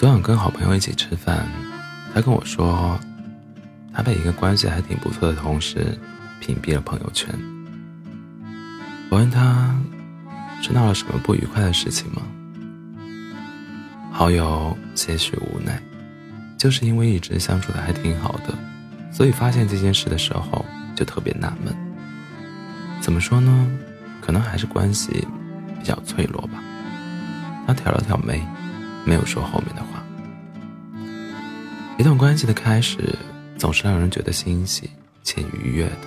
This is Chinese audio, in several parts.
昨晚跟好朋友一起吃饭，他跟我说，他被一个关系还挺不错的同事屏蔽了朋友圈。我问他，是闹了什么不愉快的事情吗？好友些许无奈，就是因为一直相处的还挺好的，所以发现这件事的时候就特别纳闷。怎么说呢？可能还是关系比较脆弱吧。他挑了挑眉，没有说后面的话。一段关系的开始总是让人觉得欣喜且愉悦的，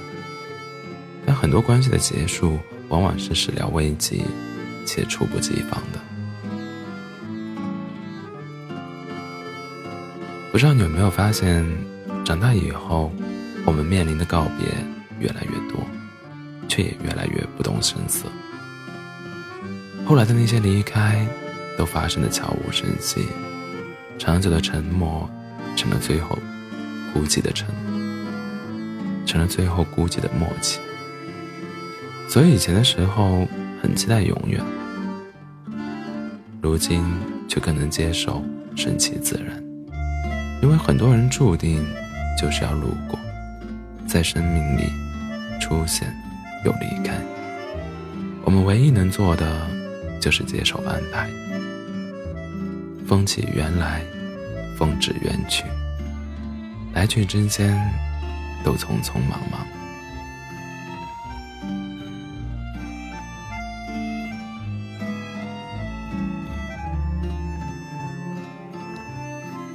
但很多关系的结束往往是始料未及且猝不及防的。不知道你有没有发现，长大以后，我们面临的告别越来越多。却也越来越不动声色。后来的那些离开，都发生的悄无声息，长久的沉默，成了最后孤寂的沉默，成了最后孤寂的默契。所以以前的时候很期待永远，如今却更能接受顺其自然，因为很多人注定就是要路过，在生命里出现。又离开，我们唯一能做的就是接受安排。风起缘来，风止缘去，来去之间都匆匆忙忙。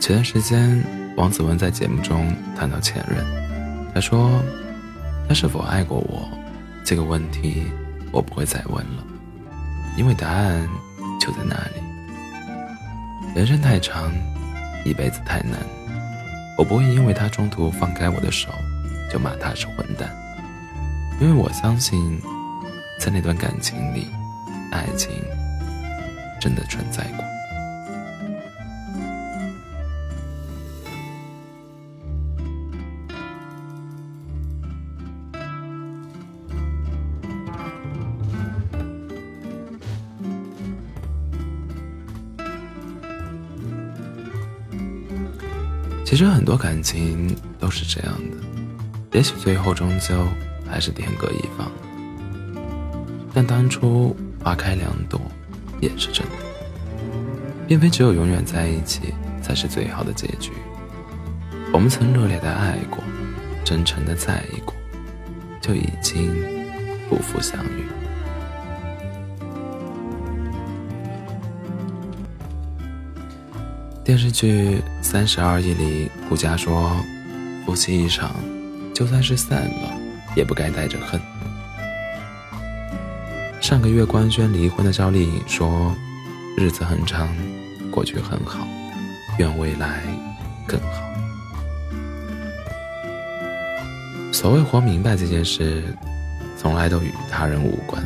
前段时间，王子文在节目中谈到前任，他说：“他是否爱过我？”这个问题我不会再问了，因为答案就在那里。人生太长，一辈子太难，我不会因为他中途放开我的手就骂他是混蛋，因为我相信，在那段感情里，爱情真的存在过。其实很多感情都是这样的，也许最后终究还是天各一方。但当初花开两朵，也是真的，并非只有永远在一起才是最好的结局。我们曾热烈的爱过，真诚的在意过，就已经不负相遇。电视剧《三十而已》里，顾佳说：“夫妻一场，就算是散了，也不该带着恨。”上个月官宣离婚的赵丽颖说：“日子很长，过去很好，愿未来更好。”所谓活明白这件事，从来都与他人无关，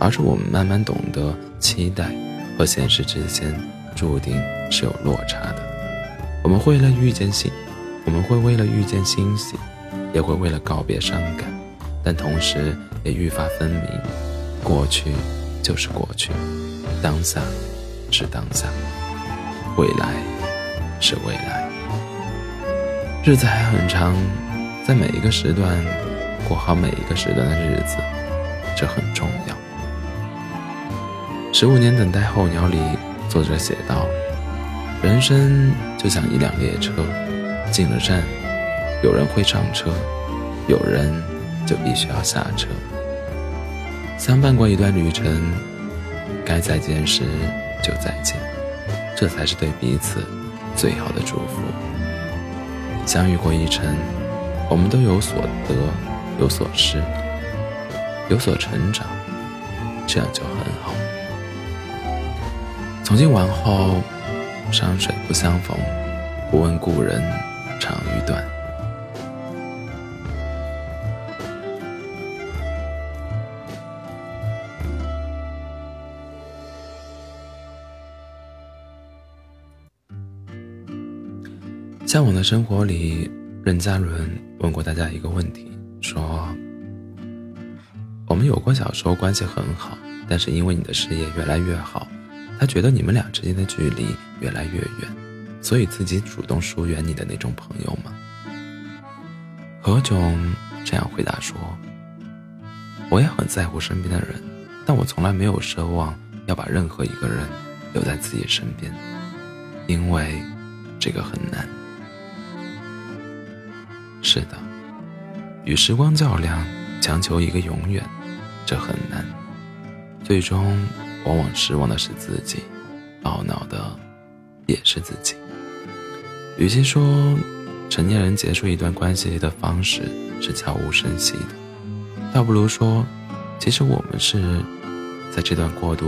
而是我们慢慢懂得期待和现实之间。注定是有落差的。我们会为了遇见欣，我们会为了遇见欣喜，也会为了告别伤感，但同时也愈发分明：过去就是过去，当下是当下，未来是未来。日子还很长，在每一个时段过好每一个时段的日子，这很重要。十五年等待候鸟里。作者写道：“人生就像一辆列车，进了站，有人会上车，有人就必须要下车。相伴过一段旅程，该再见时就再见，这才是对彼此最好的祝福。相遇过一程，我们都有所得，有所失，有所成长，这样就很好。”从今往后，山水不相逢，不问故人长与短。向往的生活里，任嘉伦问过大家一个问题：说，我们有过小时候关系很好，但是因为你的事业越来越好。他觉得你们俩之间的距离越来越远，所以自己主动疏远你的那种朋友吗？何炅这样回答说：“我也很在乎身边的人，但我从来没有奢望要把任何一个人留在自己身边，因为这个很难。是的，与时光较量，强求一个永远，这很难，最终。”往往失望的是自己，懊恼的也是自己。与其说成年人结束一段关系的方式是悄无声息的，倒不如说，其实我们是在这段过渡，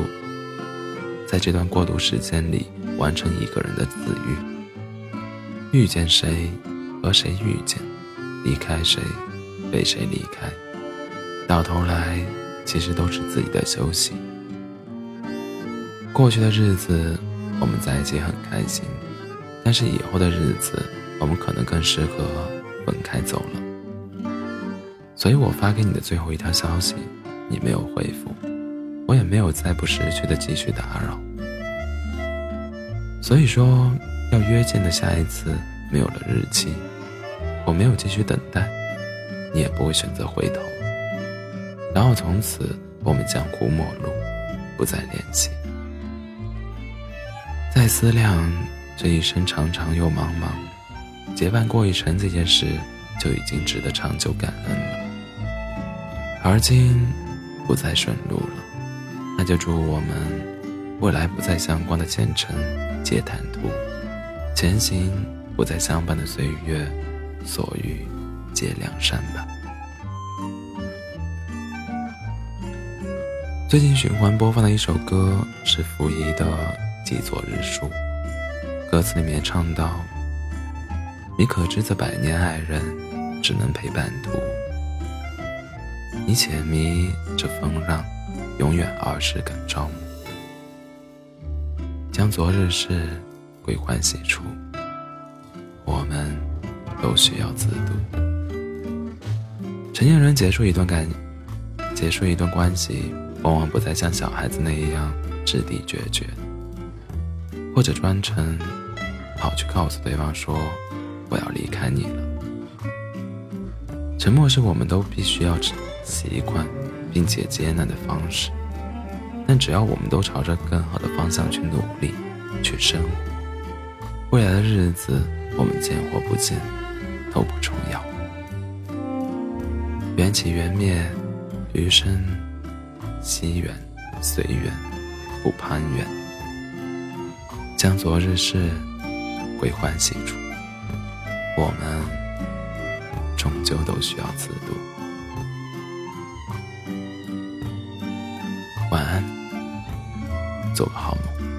在这段过渡时间里完成一个人的自愈，遇见谁和谁遇见，离开谁被谁离开，到头来其实都是自己的休息。过去的日子，我们在一起很开心，但是以后的日子，我们可能更适合分开走了。所以我发给你的最后一条消息，你没有回复，我也没有再不识趣的继续打扰。所以说，要约见的下一次没有了日期，我没有继续等待，你也不会选择回头，然后从此我们江湖陌路，不再联系。再思量这一生长长又茫茫，结伴过一程这件事就已经值得长久感恩了。而今不再顺路了，那就祝我们未来不再相关的前程皆坦途，前行不再相伴的岁月所遇皆良善吧。最近循环播放的一首歌是溥仪的。记作日书，歌词里面唱到：“你可知这百年爱人，只能陪伴途。你且迷这风浪，永远儿时感朝暮。将昨日事归欢喜处，我们都需要自渡。”成年人结束一段感，结束一段关系，往往不再像小孩子那样掷地决绝。或者专程跑去告诉对方说：“我要离开你了。”沉默是我们都必须要习惯并且接纳的方式，但只要我们都朝着更好的方向去努力、去生活，未来的日子我们见或不见都不重要。缘起缘灭，余生惜缘随缘，不攀缘。将昨日事归欢喜处，我们终究都需要自渡。晚安，做个好梦。